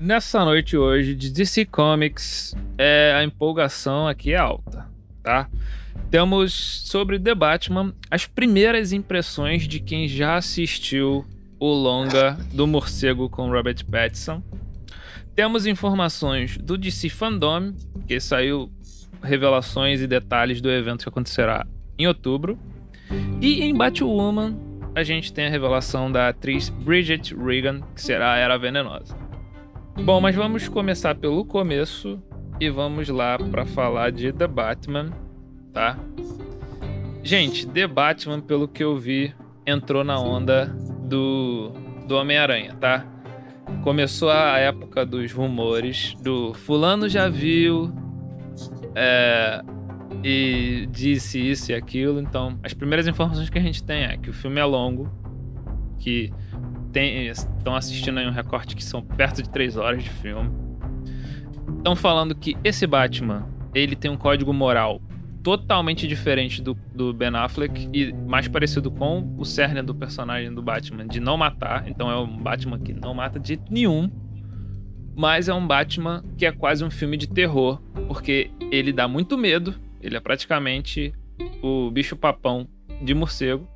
Nessa noite hoje de DC Comics, é, a empolgação aqui é alta, tá? Temos sobre The Batman as primeiras impressões de quem já assistiu o longa do morcego com Robert Pattinson. Temos informações do DC Fandom, que saiu revelações e detalhes do evento que acontecerá em outubro. E em Batwoman, a gente tem a revelação da atriz Bridget Regan, que será a Era Venenosa. Bom, mas vamos começar pelo começo e vamos lá para falar de The Batman, tá? Gente, The Batman, pelo que eu vi, entrou na onda do, do Homem-Aranha, tá? Começou a época dos rumores do fulano já viu é, e disse isso e aquilo. Então, as primeiras informações que a gente tem é que o filme é longo, que estão assistindo aí um recorte que são perto de 3 horas de filme. Estão falando que esse Batman, ele tem um código moral totalmente diferente do, do Ben Affleck e mais parecido com o cerne do personagem do Batman, de não matar. Então é um Batman que não mata de jeito nenhum. Mas é um Batman que é quase um filme de terror, porque ele dá muito medo. Ele é praticamente o bicho papão de morcego.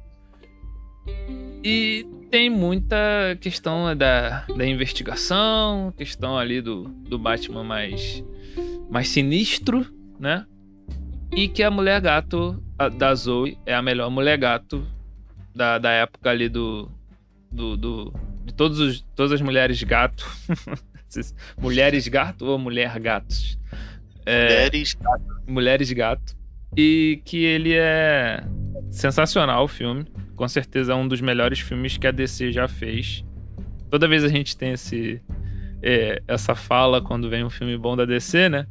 E tem muita questão da, da investigação, questão ali do, do Batman mais, mais sinistro, né? E que a mulher gato a, da Zoe é a melhor mulher gato da, da época ali do. do, do de todos os, todas as mulheres gato. mulheres gato ou mulher gatos? É, mulheres gato. Mulheres gato. E que ele é sensacional o filme com certeza é um dos melhores filmes que a DC já fez. Toda vez a gente tem esse, é, essa fala quando vem um filme bom da DC, né?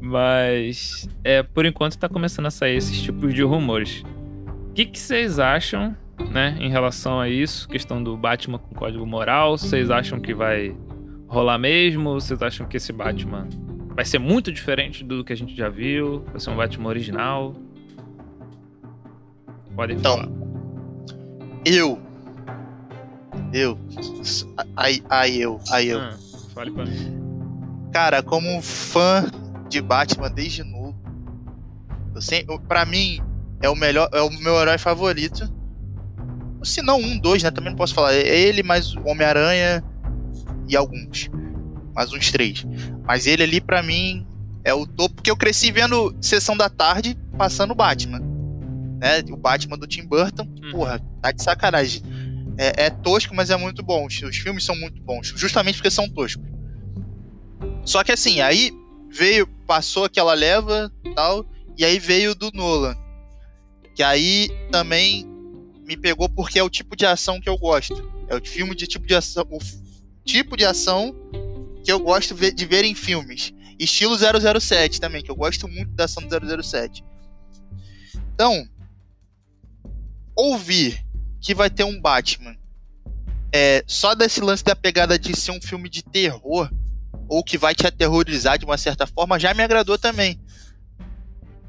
Mas é, por enquanto tá começando a sair esses tipos de rumores. O que, que vocês acham, né, em relação a isso? Questão do Batman com código moral. Vocês acham que vai rolar mesmo? Vocês acham que esse Batman vai ser muito diferente do que a gente já viu? Vai ser um Batman original? Podem então, falar. Eu. Eu. Aí, aí eu, aí eu. Ah, fale pra mim. Cara, como fã de Batman desde novo, eu sempre, pra mim, é o melhor, é o meu herói favorito. Se não um, dois, né? Também não posso falar. É ele, mais o Homem-Aranha e alguns. Mais uns três. Mas ele ali, pra mim, é o topo, porque eu cresci vendo Sessão da Tarde passando Batman né? O Batman do Tim Burton, hum. porra, tá de sacanagem. É, é, tosco, mas é muito bom. Os, os filmes são muito bons, justamente porque são toscos. Só que assim, aí veio, passou aquela leva tal, e aí veio do Nolan. Que aí também me pegou porque é o tipo de ação que eu gosto. É o filme de tipo de ação, o tipo de ação que eu gosto de ver em filmes. Estilo 007 também, que eu gosto muito da ação do 007. Então, ouvir que vai ter um Batman é, só desse lance da pegada de ser um filme de terror ou que vai te aterrorizar de uma certa forma já me agradou também.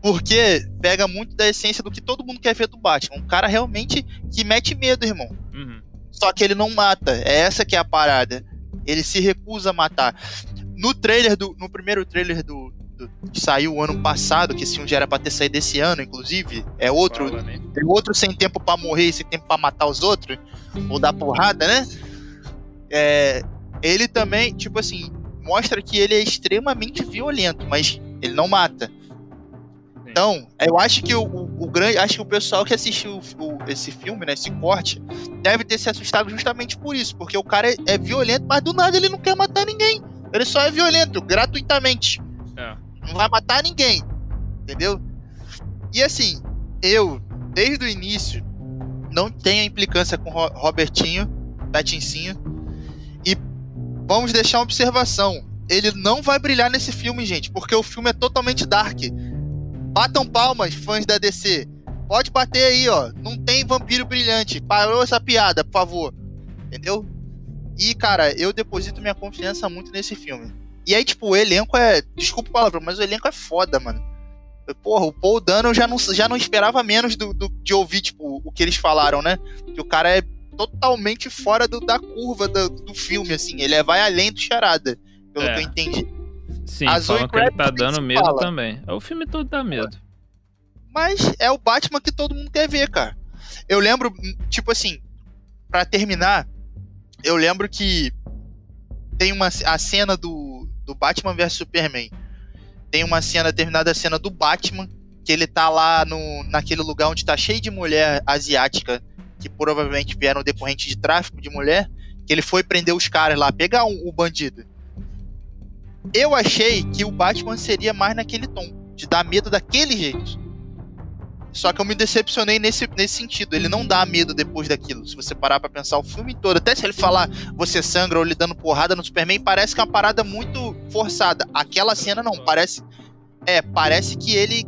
Porque pega muito da essência do que todo mundo quer ver do Batman. Um cara realmente que mete medo, irmão. Uhum. Só que ele não mata. É essa que é a parada. Ele se recusa a matar. No trailer do. No primeiro trailer do, que saiu o ano passado, que esse filme já era pra ter saído esse ano, inclusive. É outro. Fala, né? Tem outro sem tempo para morrer e sem tempo para matar os outros. Ou dar porrada, né? É, ele também, tipo assim, mostra que ele é extremamente violento, mas ele não mata. Então, eu acho que o, o, grande. Acho que o pessoal que assistiu o, esse filme, né? Esse corte, deve ter se assustado justamente por isso. Porque o cara é, é violento, mas do nada ele não quer matar ninguém. Ele só é violento, gratuitamente. É. Não vai matar ninguém. Entendeu? E assim, eu, desde o início, não tenho implicância com o Robertinho, Patincinho. E vamos deixar uma observação. Ele não vai brilhar nesse filme, gente, porque o filme é totalmente dark. Batam palmas, fãs da DC. Pode bater aí, ó. Não tem vampiro brilhante. Parou essa piada, por favor. Entendeu? E, cara, eu deposito minha confiança muito nesse filme. E aí, tipo, o elenco é. Desculpa o palavrão, mas o elenco é foda, mano. Porra, o Paul Dano eu já não, já não esperava menos do, do, de ouvir, tipo, o que eles falaram, né? Que o cara é totalmente fora do, da curva do, do, filme, assim. Ele é, vai além do charada, pelo é. que eu entendi. Sim, a Zoe que ele tá dando medo fala. também. É o filme todo dá medo. Mas é o Batman que todo mundo quer ver, cara. Eu lembro, tipo assim, para terminar, eu lembro que tem uma a cena do, do Batman vs Superman. Tem uma cena, determinada cena do Batman, que ele tá lá no, naquele lugar onde tá cheio de mulher asiática, que provavelmente vieram decorrente de tráfico de mulher, que ele foi prender os caras lá, pegar um, o bandido. Eu achei que o Batman seria mais naquele tom, de dar medo daquele jeito. Só que eu me decepcionei nesse, nesse sentido. Ele não dá medo depois daquilo. Se você parar pra pensar o filme todo, até se ele falar você sangra ou ele dando porrada no Superman, parece que é uma parada muito forçada. Aquela cena não, parece. É, parece que ele.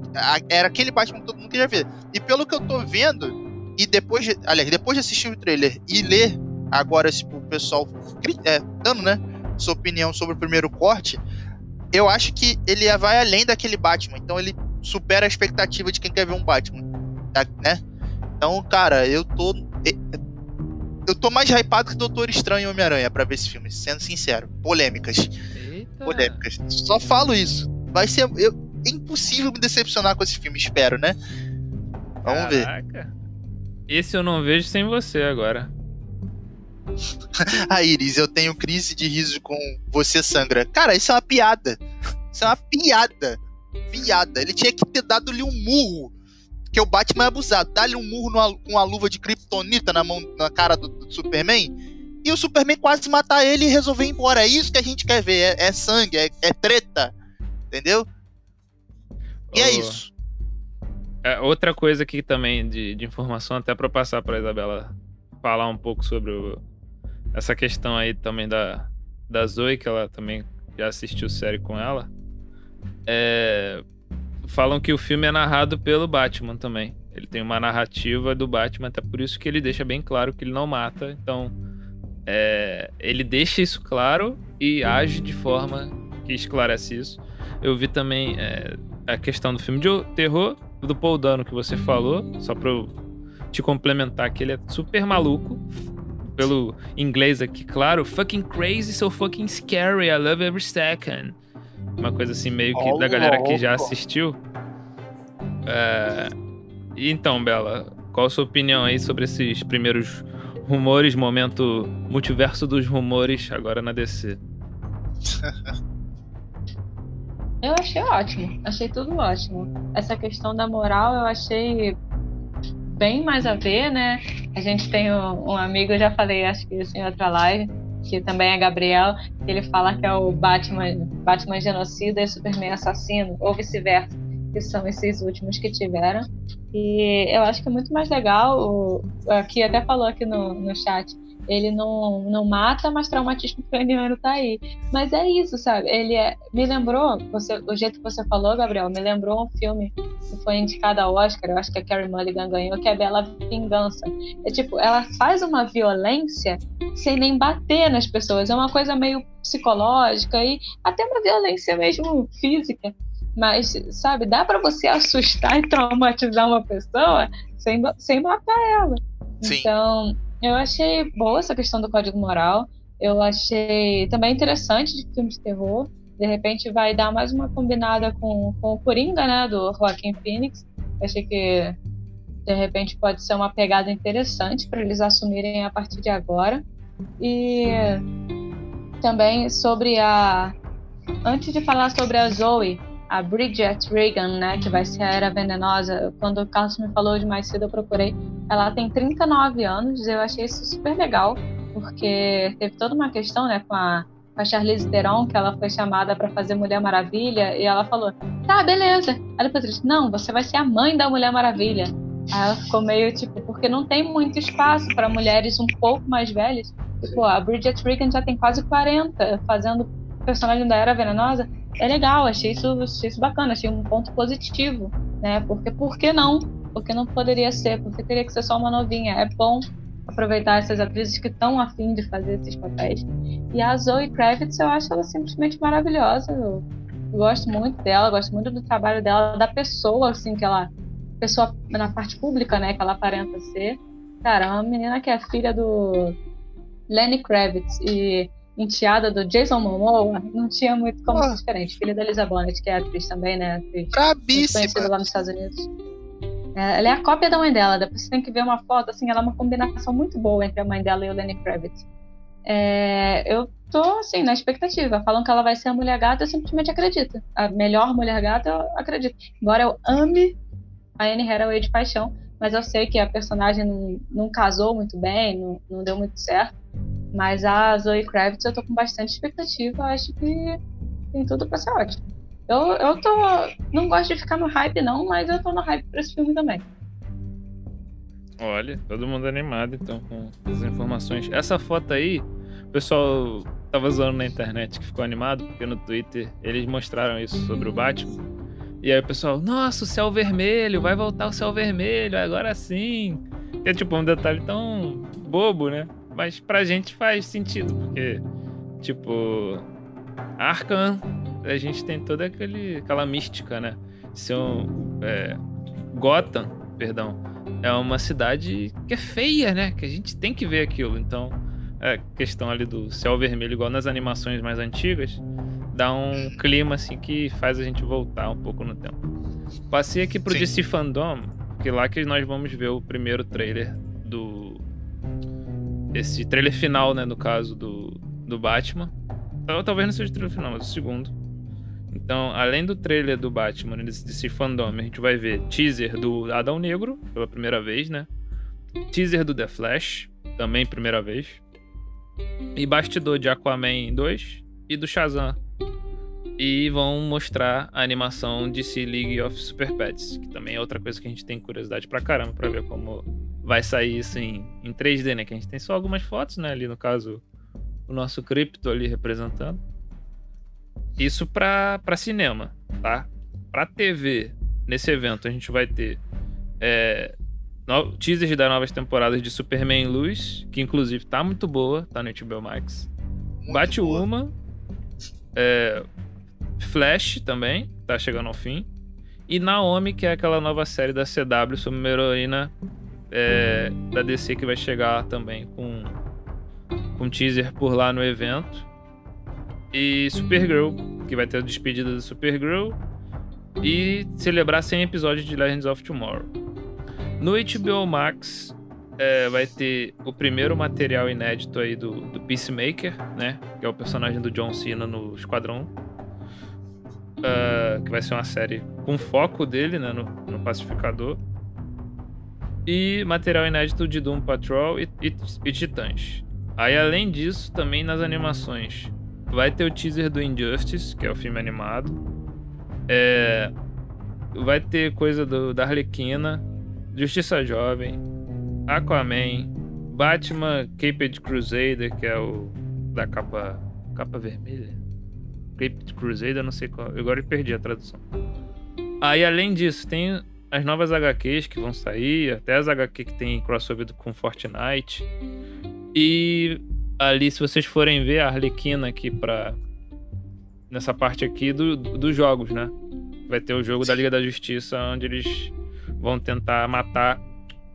Era aquele Batman que todo mundo queria ver. E pelo que eu tô vendo, e depois de. Aliás, depois de assistir o trailer e ler agora tipo, o pessoal é, dando, né? Sua opinião sobre o primeiro corte, eu acho que ele vai além daquele Batman. Então ele supera a expectativa de quem quer ver um Batman, tá, né? Então, cara, eu tô eu tô mais hypado que Doutor Estranho e Homem-Aranha para ver esse filme, sendo sincero. Polêmicas. Eita. Polêmicas. Só falo isso. Vai ser eu, é impossível me decepcionar com esse filme, espero, né? Vamos Caraca. ver. Esse eu não vejo sem você agora. A Iris, eu tenho crise de riso com Você Sangra. Cara, isso é uma piada. Isso é uma piada piada. Ele tinha que ter dado-lhe um murro. Que o Batman é abusado. Dá-lhe um murro com uma luva de kryptonita na mão, na cara do, do, Superman. E o Superman quase matar ele e resolver ir embora. É isso que a gente quer ver. É, é sangue, é, é, treta. Entendeu? E oh. é isso. É, outra coisa aqui também de, de informação, até para passar para Isabela falar um pouco sobre o, essa questão aí também da, da Zoe, que ela também já assistiu série com ela. É, falam que o filme é narrado pelo Batman também. Ele tem uma narrativa do Batman, até por isso que ele deixa bem claro que ele não mata. Então, é, ele deixa isso claro e age de forma que esclarece isso. Eu vi também é, a questão do filme de terror, do Paul Dano que você falou, só pra eu te complementar que ele é super maluco. Pelo inglês aqui, claro. Fucking crazy, so fucking scary. I love every second. Uma coisa assim, meio que da galera que já assistiu. É... Então, Bela, qual a sua opinião aí sobre esses primeiros rumores, momento multiverso dos rumores agora na DC? Eu achei ótimo, achei tudo ótimo. Essa questão da moral eu achei bem mais a ver, né? A gente tem um, um amigo, eu já falei, acho que isso em outra live, que também é Gabriel, que ele fala que é o Batman, Batman genocida e Superman assassino, ou vice-versa, que são esses últimos que tiveram. E eu acho que é muito mais legal, o, aqui até falou aqui no, no chat, ele não, não mata, mas traumatismo craniano tá aí. Mas é isso, sabe? Ele é, me lembrou, você, o jeito que você falou, Gabriel, me lembrou um filme que foi indicado ao Oscar, eu acho que a Carrie Mulligan ganhou, que é Bela Vingança. É tipo, ela faz uma violência sem nem bater nas pessoas. É uma coisa meio psicológica e até uma violência mesmo física. Mas, sabe, dá para você assustar e traumatizar uma pessoa sem, sem matar ela. Sim. Então, eu achei boa essa questão do código moral. Eu achei também interessante de filme de terror. De repente vai dar mais uma combinada com, com o Coringa, né, do Joaquin Phoenix. Eu achei que de repente pode ser uma pegada interessante para eles assumirem a partir de agora. E também sobre a. Antes de falar sobre a Zoe, a Bridget Regan, né, que vai ser a Era Venenosa, quando o Carlos me falou de mais cedo, eu procurei. Ela tem 39 anos, eu achei isso super legal, porque teve toda uma questão, né, com a, com a Charlize Theron, que ela foi chamada para fazer Mulher Maravilha, e ela falou: tá, beleza. Aí depois disse: não, você vai ser a mãe da Mulher Maravilha. Aí ela ficou meio tipo, porque não tem muito espaço para mulheres um pouco mais velhas. Tipo, a Bridget Regan já tem quase 40, fazendo personagem da Era Venenosa é legal, achei isso, achei isso bacana, achei um ponto positivo, né? Porque por que não? Porque não poderia ser, porque teria que ser só uma novinha. É bom aproveitar essas atrizes que estão afim de fazer esses papéis. E a Zoe Kravitz, eu acho ela simplesmente maravilhosa. Eu, gosto muito dela, gosto muito do trabalho dela, da pessoa, assim, que ela. Pessoa na parte pública, né, que ela aparenta ser. Cara, uma menina que é filha do Lenny Kravitz e enteada do Jason Momoa, não tinha muito como ser diferente. Filha da Elisa Bonnet, que é atriz também, né? Atriz conhecida lá nos Estados Unidos. É, ela é a cópia da mãe dela. Depois você tem que ver uma foto, assim, ela é uma combinação muito boa entre a mãe dela e o Lenny Kravitz. É, eu tô, assim, na expectativa. Falam que ela vai ser a mulher gata, eu simplesmente acredito. A melhor mulher gata, eu acredito. Embora eu ame a Anne Hathaway de paixão, mas eu sei que a personagem não, não casou muito bem, não, não deu muito certo. Mas a Zoe Kravitz eu tô com bastante expectativa. Acho que tem tudo pra ser ótimo. Eu, eu tô. Não gosto de ficar no hype, não, mas eu tô no hype pra esse filme também. Olha, todo mundo animado então com as informações. Essa foto aí, o pessoal tava zoando na internet que ficou animado, porque no Twitter eles mostraram isso sobre o Batman. E aí o pessoal, nossa, o céu vermelho, vai voltar o céu vermelho, agora sim. é tipo um detalhe tão bobo, né? Mas pra gente faz sentido, porque, tipo, Arkham a gente tem toda aquele, aquela mística, né? Ser um, é, Gotham, perdão, é uma cidade que é feia, né? Que a gente tem que ver aquilo. Então, é questão ali do céu vermelho, igual nas animações mais antigas, dá um clima assim que faz a gente voltar um pouco no tempo. Passei aqui pro Sim. DC Fandom, que lá que nós vamos ver o primeiro trailer do. Esse trailer final, né? No caso do, do Batman. Talvez não seja o trailer final, mas o segundo. Então, além do trailer do Batman desse fandom, a gente vai ver teaser do Adão Negro, pela primeira vez, né? Teaser do The Flash, também primeira vez. E bastidor de Aquaman 2 e do Shazam. E vão mostrar a animação de DC League of Super Pets, que também é outra coisa que a gente tem curiosidade pra caramba pra ver como vai sair isso em, em 3D, né? Que a gente tem só algumas fotos, né? Ali no caso, o nosso cripto ali representando. Isso para cinema, tá? Para TV, nesse evento, a gente vai ter é, no, teasers das novas temporadas de Superman Luz, que inclusive tá muito boa, tá no HBO Max. Batwoman, é, Flash também, tá chegando ao fim. E Naomi, que é aquela nova série da CW sobre uma heroína é, da DC que vai chegar também com, com teaser por lá no evento. E Supergirl, que vai ter a despedida do Supergirl. E celebrar 100 episódios de Legends of Tomorrow. No HBO Max é, vai ter o primeiro material inédito aí do, do Peacemaker, né? Que é o personagem do John Cena no Esquadrão. Uh, que vai ser uma série com foco dele, né? No, no Pacificador. E material inédito de Doom Patrol e, e, e Titãs. Aí, além disso, também nas animações Vai ter o teaser do Injustice, que é o filme animado. É, vai ter coisa do, da Arlequina, Justiça Jovem, Aquaman, Batman Caped Crusader, que é o da capa, capa vermelha. Caped Crusader, não sei qual. Eu agora perdi a tradução. Aí, além disso, tem as novas HQs que vão sair, até as HQ que tem crossover com Fortnite. E ali, se vocês forem ver a Arlequina aqui para nessa parte aqui do, dos jogos, né? Vai ter o jogo da Liga da Justiça, onde eles vão tentar matar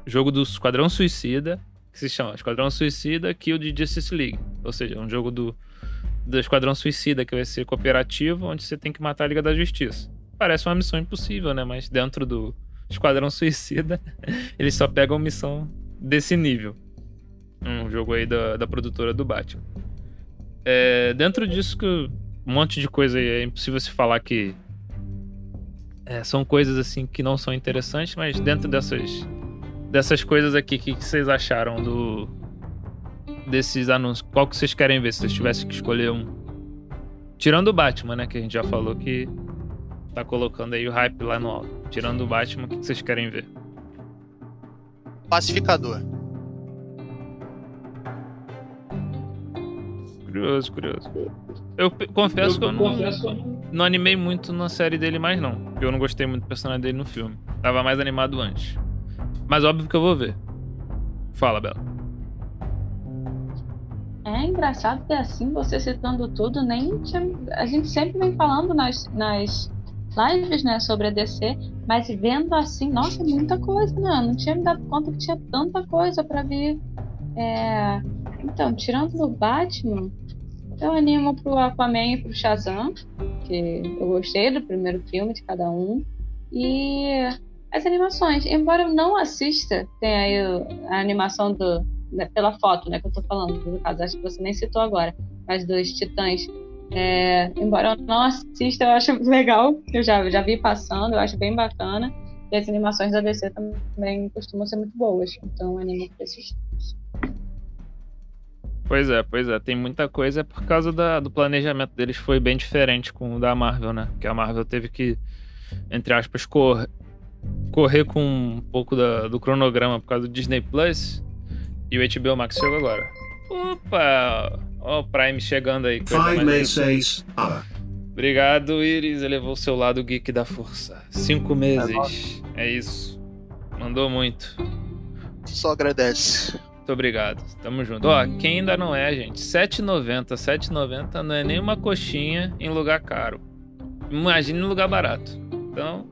o jogo do Esquadrão Suicida, que se chama Esquadrão Suicida Kill de Justice League. Ou seja, um jogo do, do Esquadrão Suicida que vai ser cooperativo, onde você tem que matar a Liga da Justiça. Parece uma missão impossível, né? Mas dentro do Esquadrão Suicida, eles só pegam missão desse nível. Um jogo aí da, da produtora do Batman. É, dentro disso, um monte de coisa aí, é impossível se falar que é, são coisas assim que não são interessantes, mas dentro dessas, dessas coisas aqui, o que, que vocês acharam do desses anúncios? Qual que vocês querem ver se vocês tivessem que escolher um? Tirando o Batman, né? Que a gente já falou que tá colocando aí o hype lá no alto. Tirando o Batman, o que, vocês querem ver? Pacificador. Curioso, curioso. Eu confesso eu, que eu não, confesso... não animei muito na série dele mais, não. Porque eu não gostei muito do personagem dele no filme. Tava mais animado antes. Mas óbvio que eu vou ver. Fala, Bela. É engraçado que assim, você citando tudo, nem tinha... a gente sempre vem falando nas, nas lives, né, sobre a DC, mas vendo assim, nossa, muita coisa, né? Não tinha me dado conta que tinha tanta coisa para ver. É... Então, tirando do Batman, eu animo pro Aquaman e pro Shazam, que eu gostei do primeiro filme de cada um. E as animações, embora eu não assista, tem aí a animação do. Pela foto, né, que eu tô falando, no caso, acho que você nem citou agora, mas dos Titãs. É, embora eu não assista, eu acho legal, eu já, já vi passando, eu acho bem bacana. E as animações da DC também costumam ser muito boas, então animo pra esses Pois é, pois é. Tem muita coisa por causa da, do planejamento deles foi bem diferente com o da Marvel, né? Que a Marvel teve que, entre aspas, correr, correr com um pouco da, do cronograma por causa do Disney Plus. E o HBO Max chegou agora. Opa! Ó, o Prime chegando aí. Five Obrigado, Iris. Elevou o seu lado geek da força. Cinco meses. É, é isso. Mandou muito. Só agradece. Muito obrigado. Tamo junto. Ó, quem ainda não é, gente, 7,90. 7,90 não é nem uma coxinha em lugar caro. Imagine em lugar barato. Então,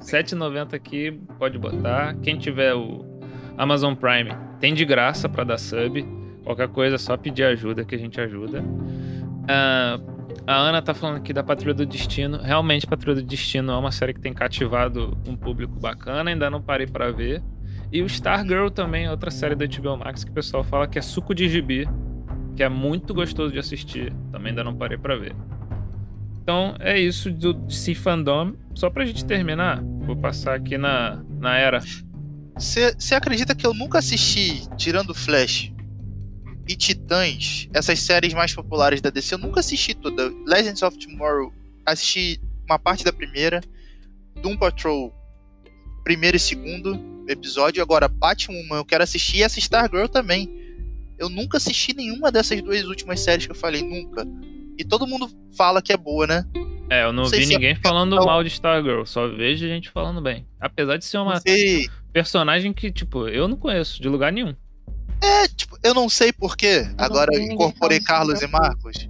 7,90 aqui, pode botar. Quem tiver o Amazon Prime, tem de graça para dar sub. Qualquer coisa, é só pedir ajuda que a gente ajuda. Uh, a Ana tá falando aqui da Patrulha do Destino. Realmente, Patrulha do Destino é uma série que tem cativado um público bacana. Ainda não parei para ver. E o Stargirl também, outra série da HBO Max que o pessoal fala que é suco de gibi, que é muito gostoso de assistir. Também ainda não parei para ver. Então é isso do DC Fandom. Só pra gente terminar, vou passar aqui na, na era. Você acredita que eu nunca assisti, tirando Flash e Titãs, essas séries mais populares da DC? Eu nunca assisti toda. Legends of Tomorrow, assisti uma parte da primeira. Doom Patrol, primeiro e segundo episódio. Agora, Batwoman, eu quero assistir e essa Stargirl também. Eu nunca assisti nenhuma dessas duas últimas séries que eu falei, nunca. E todo mundo fala que é boa, né? É, eu não, não vi ninguém é falando mal de Stargirl, só vejo gente falando bem. Apesar de ser uma personagem que, tipo, eu não conheço de lugar nenhum. É, tipo, eu não sei porquê. Agora eu incorporei Carlos e Marcos.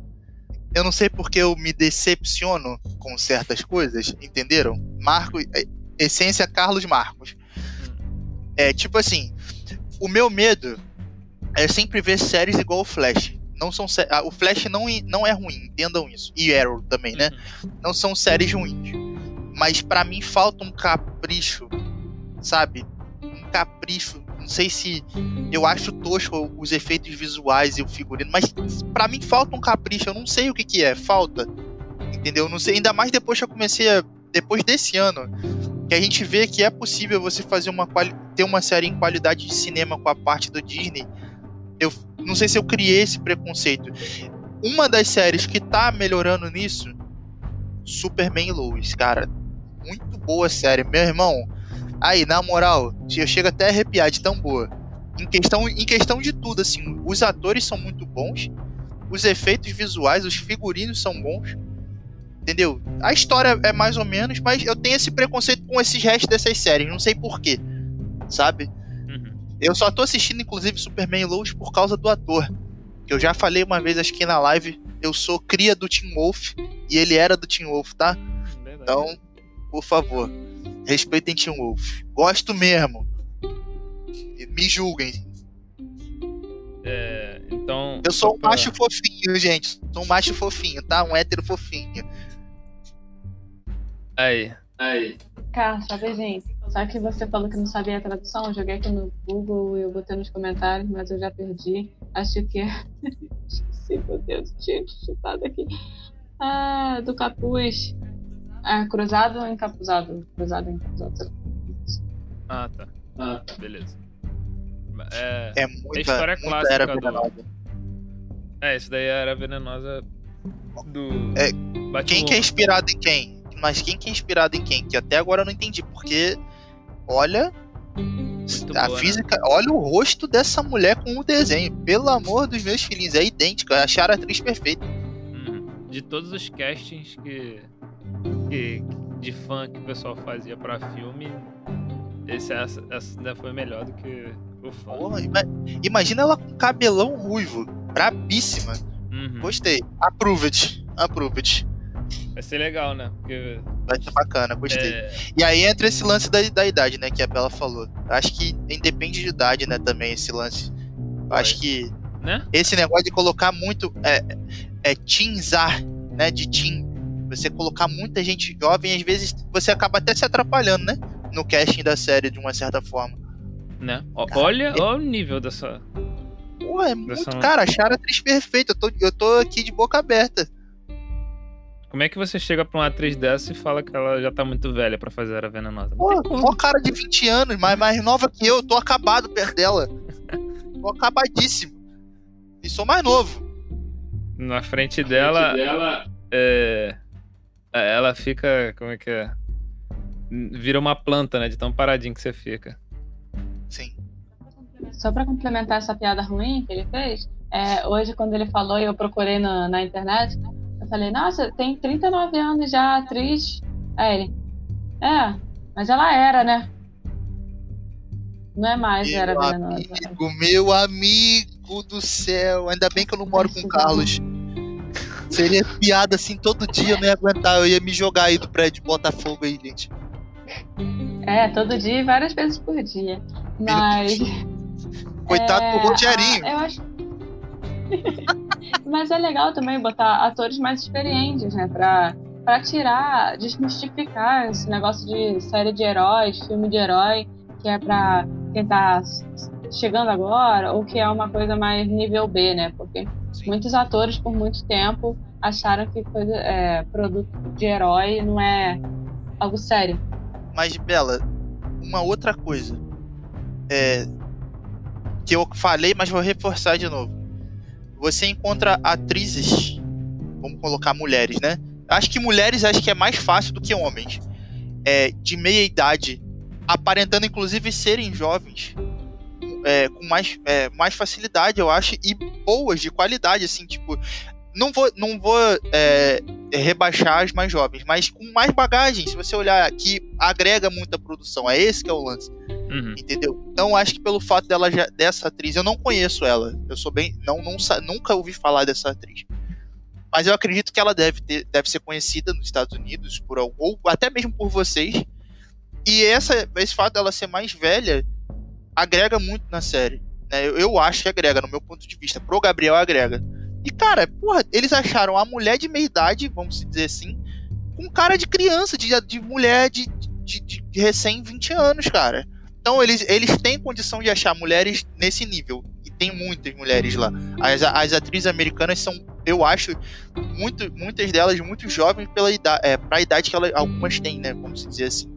Eu não sei porque eu me decepciono com certas coisas, entenderam? Marcos, é, essência Carlos Marcos. É tipo assim, o meu medo é sempre ver séries igual o Flash. Não são ah, o Flash não, não é ruim, entendam isso. E Arrow também, né? Uhum. Não são séries ruins. Mas para mim falta um capricho, sabe? Um capricho. Não sei se eu acho tosco os efeitos visuais e o figurino, mas para mim falta um capricho. Eu não sei o que que é, falta. Entendeu? Não sei, ainda mais depois que eu comecei a, depois desse ano que a gente vê que é possível você fazer uma ter uma série em qualidade de cinema com a parte do Disney. Eu não sei se eu criei esse preconceito. Uma das séries que tá melhorando nisso, Superman Lois, cara, muito boa série, meu irmão. Aí, na moral, eu chego até a arrepiar de tão boa. Em questão, em questão de tudo, assim, os atores são muito bons, os efeitos visuais, os figurinos são bons Entendeu? A história é mais ou menos, mas eu tenho esse preconceito com esses restos dessas séries, não sei porquê. Sabe? Uhum. Eu só tô assistindo, inclusive, Superman Lois por causa do ator. Que eu já falei uma vez aqui na live, eu sou cria do Tim Wolf e ele era do Tim Wolf, tá? Verdade. Então, por favor, respeitem Tim Wolf. Gosto mesmo. Me julguem. É, então. Eu sou um pra... macho fofinho, gente. Sou um macho fofinho, tá? Um hétero fofinho. Aí. Aí. Cara, sabe, gente? Só que você falou que não sabia a tradução, eu joguei aqui no Google e eu botei nos comentários, mas eu já perdi. Acho que é. Esqueci, meu Deus, tinha chutado aqui. Ah, do capuz. Ah, cruzado ou encapuzado? Cruzado ou encapuzado. Ah, tá. Ah, beleza. É, é muita, é história muita clássica era venenosa. Do... É, isso daí era venenosa do. É, quem que é inspirado em quem? mas quem que é inspirado em quem? Que até agora eu não entendi, porque olha Muito a boa, né? física, né? olha o rosto dessa mulher com o desenho. Pelo amor dos meus filhinhos, é idêntico, acharam a atriz perfeita. Uhum. De todos os castings que, que de fã que o pessoal fazia para filme, esse essa, essa ainda foi melhor do que o fã. Porra, imagina ela com cabelão ruivo, brabíssima. Uhum. Gostei. Approved. Approved. Vai ser legal, né? Porque, Vai ser bacana, gostei. é, E aí entra esse lance da, da idade, né? Que a Bela falou. Acho que independe de idade, né? Também esse lance. Acho que né? esse negócio de colocar muito. É, é teenzar, né? De teen. Você colocar muita gente jovem, às vezes você acaba até se atrapalhando, né? No casting da série, de uma certa forma. né? Cara, olha, olha o nível dessa. Pô, é muito. Dessa- Cara, acharam a atriz perfeita. Eu tô, eu tô aqui de boca aberta. Como é que você chega pra uma atriz dessa e fala que ela já tá muito velha pra fazer Era Venenosa? Pô, cara de 20 anos, mas mais nova que eu. Eu tô acabado perto dela. Tô acabadíssimo. E sou mais novo. Na frente dela, é, ela fica. Como é que é? Vira uma planta, né? De tão paradinho que você fica. Sim. Só pra complementar essa piada ruim que ele fez, é, hoje quando ele falou e eu procurei na, na internet, eu falei, nossa, tem 39 anos já atriz. Aí ele, é, mas ela era, né? Não é mais, Meu era venenosa. amigo, meu amigo do céu. Ainda bem que eu não moro com o Carlos. Seria piada assim todo dia, eu não ia aguentar. Eu ia me jogar aí do prédio de Botafogo aí, gente. É, todo dia e várias vezes por dia. Mas. Coitado do É, Rogerinho. ah, eu acho. Mas é legal também botar atores mais experientes, né? Pra, pra tirar, desmistificar esse negócio de série de heróis, filme de herói, que é pra s- chegando agora, ou que é uma coisa mais nível B, né? Porque Sim. muitos atores, por muito tempo, acharam que coisa, é, produto de herói não é algo sério. Mas, Bela, uma outra coisa. É. Que eu falei, mas vou reforçar de novo. Você encontra atrizes. Vamos colocar mulheres, né? Acho que mulheres acho que é mais fácil do que homens. É, de meia idade. Aparentando, inclusive, serem jovens. É, com mais, é, mais facilidade, eu acho, e boas, de qualidade, assim, tipo. Não vou, não vou é, rebaixar as mais jovens, mas com mais bagagem. Se você olhar aqui, agrega muita produção. É esse que é o lance, Uhum. entendeu? Então acho que pelo fato dela já, dessa atriz, eu não conheço ela. Eu sou bem, não, não nunca ouvi falar dessa atriz. Mas eu acredito que ela deve ter, deve ser conhecida nos Estados Unidos por ou até mesmo por vocês. E essa, esse fato dela ser mais velha agrega muito na série. né? Eu, eu acho que agrega, no meu ponto de vista. Pro Gabriel agrega. E, cara, porra, eles acharam a mulher de meia idade, vamos dizer assim, com cara de criança, de, de mulher de, de, de recém 20 anos, cara. Então eles, eles têm condição de achar mulheres nesse nível. E tem muitas mulheres lá. As, as atrizes americanas são, eu acho, muito, muitas delas muito jovens pela idade, é, pra idade que elas, algumas têm, né? Vamos dizer assim.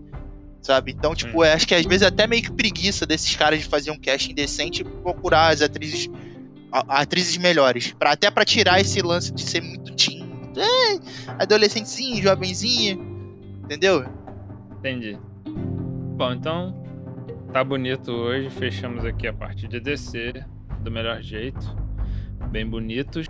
Sabe? Então, tipo, eu acho que às vezes é até meio que preguiça desses caras de fazer um casting decente e procurar as atrizes a- atrizes melhores. Pra, até pra tirar esse lance de ser muito teen, é, adolescentezinho, jovenzinha. Entendeu? Entendi. Bom, então tá bonito hoje. Fechamos aqui a parte de DC do melhor jeito. Bem bonitos.